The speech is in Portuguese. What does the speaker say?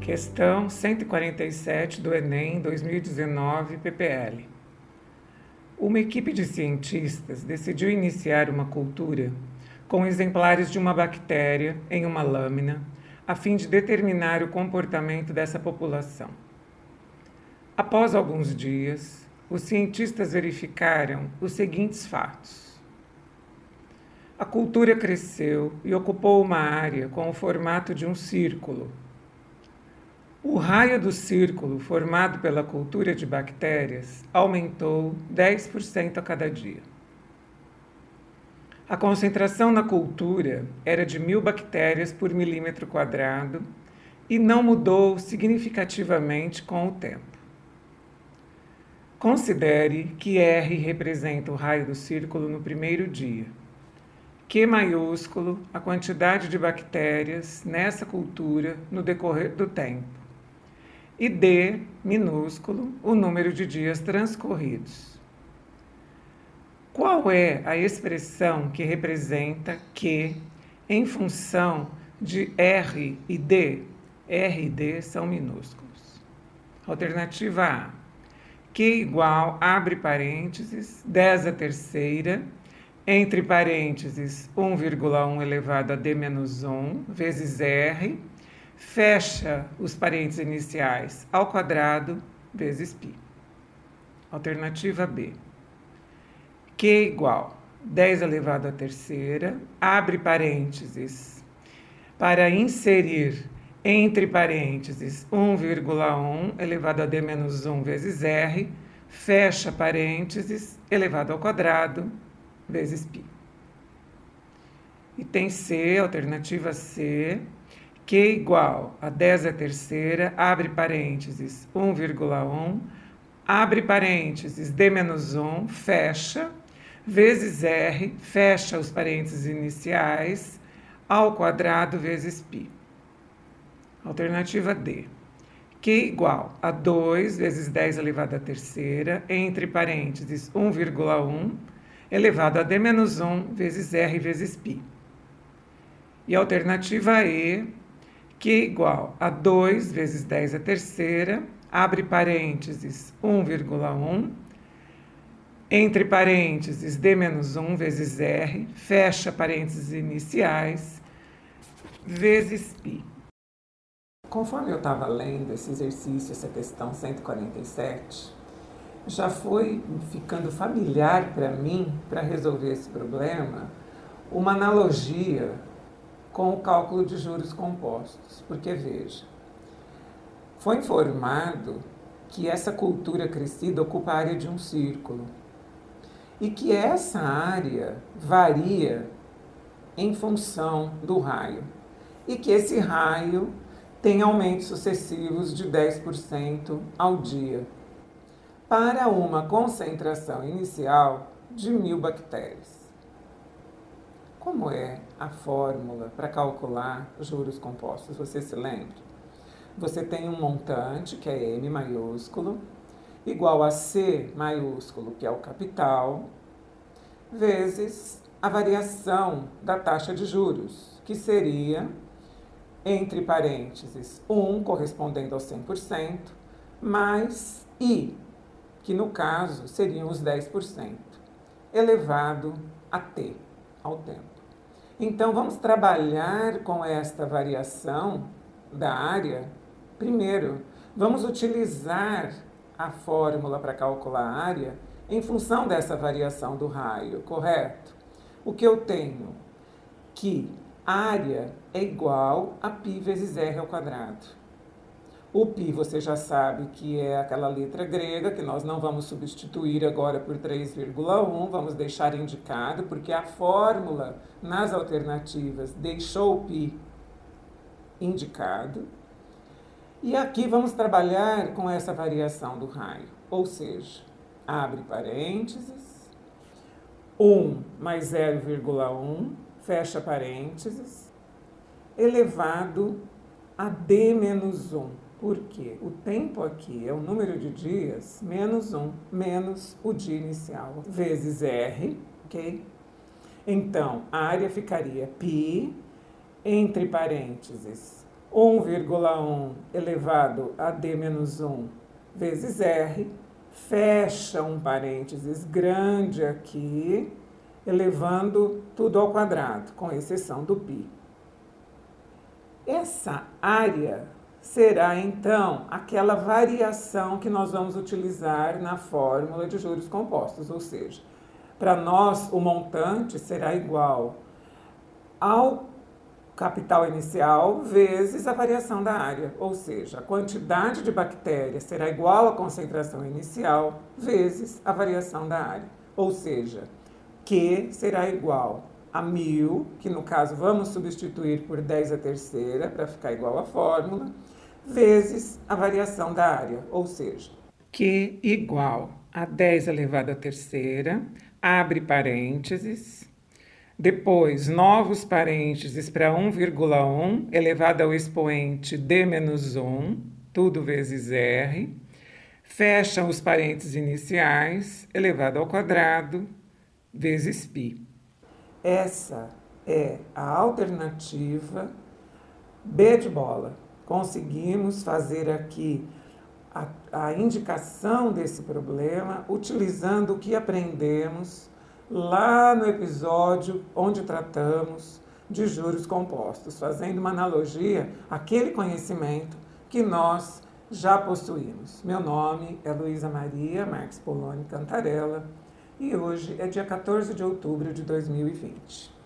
Questão 147 do Enem 2019 PPL. Uma equipe de cientistas decidiu iniciar uma cultura com exemplares de uma bactéria em uma lâmina, a fim de determinar o comportamento dessa população. Após alguns dias, os cientistas verificaram os seguintes fatos. A cultura cresceu e ocupou uma área com o formato de um círculo. O raio do círculo formado pela cultura de bactérias aumentou 10% a cada dia. A concentração na cultura era de mil bactérias por milímetro quadrado e não mudou significativamente com o tempo. Considere que R representa o raio do círculo no primeiro dia Q maiúsculo a quantidade de bactérias nessa cultura no decorrer do tempo. E D minúsculo o número de dias transcorridos. Qual é a expressão que representa Q em função de R e D? R e D são minúsculos. Alternativa A. Q igual, abre parênteses, 10 a terceira, entre parênteses, 1,1 elevado a d menos 1 vezes r, fecha os parênteses iniciais ao quadrado vezes π. Alternativa B. Q igual 10 elevado à terceira, abre parênteses, para inserir entre parênteses 1,1 elevado a d menos 1 vezes r, fecha parênteses, elevado ao quadrado vezes π. E tem C, alternativa C, Q igual a 10 a terceira, abre parênteses, 1,1, abre parênteses, D menos 1, fecha, vezes R, fecha os parênteses iniciais, ao quadrado vezes π. Alternativa D. Q igual a 2 vezes 10 elevado à terceira, entre parênteses, 1,1, elevado a d menos 1 vezes r vezes π. E alternativa E, que é igual a 2 vezes 10 a terceira, abre parênteses 1,1, entre parênteses d menos 1 vezes r, fecha parênteses iniciais, vezes π. Conforme eu estava lendo esse exercício, essa questão 147, já foi ficando familiar para mim, para resolver esse problema, uma analogia com o cálculo de juros compostos. Porque, veja, foi informado que essa cultura crescida ocupa a área de um círculo e que essa área varia em função do raio e que esse raio tem aumentos sucessivos de 10% ao dia para uma concentração inicial de mil bactérias. Como é a fórmula para calcular juros compostos? Você se lembra? Você tem um montante, que é M maiúsculo, igual a C maiúsculo, que é o capital, vezes a variação da taxa de juros, que seria, entre parênteses, 1 correspondendo ao 100%, mais I, que no caso seriam os 10%, elevado a t, ao tempo. Então, vamos trabalhar com esta variação da área. Primeiro, vamos utilizar a fórmula para calcular a área em função dessa variação do raio, correto? O que eu tenho? Que área é igual a π vezes r ao quadrado. O pi você já sabe que é aquela letra grega que nós não vamos substituir agora por 3,1, vamos deixar indicado, porque a fórmula nas alternativas deixou o pi indicado. E aqui vamos trabalhar com essa variação do raio, ou seja, abre parênteses, 1 mais 0,1, fecha parênteses, elevado a d menos 1 porque o tempo aqui é o número de dias menos 1, menos o dia inicial, vezes R, ok? Então, a área ficaria π, entre parênteses, 1,1 elevado a d menos 1 vezes r, fecha um parênteses grande aqui, elevando tudo ao quadrado, com exceção do π. Essa área será então aquela variação que nós vamos utilizar na fórmula de juros compostos, ou seja, para nós o montante será igual ao capital inicial vezes a variação da área, ou seja, a quantidade de bactérias será igual à concentração inicial vezes a variação da área, ou seja, Q será igual a 1000, que no caso vamos substituir por 10 a terceira para ficar igual à fórmula, vezes a variação da área, ou seja, Q igual a 10 elevado à terceira, abre parênteses, depois, novos parênteses para 1,1 elevado ao expoente d menos 1, tudo vezes r. Fecham os parênteses iniciais, elevado ao quadrado, vezes π. Essa é a alternativa B de bola. Conseguimos fazer aqui a, a indicação desse problema utilizando o que aprendemos lá no episódio onde tratamos de juros compostos, fazendo uma analogia àquele conhecimento que nós já possuímos. Meu nome é Luísa Maria Marques Poloni Cantarella e hoje é dia 14 de outubro de 2020.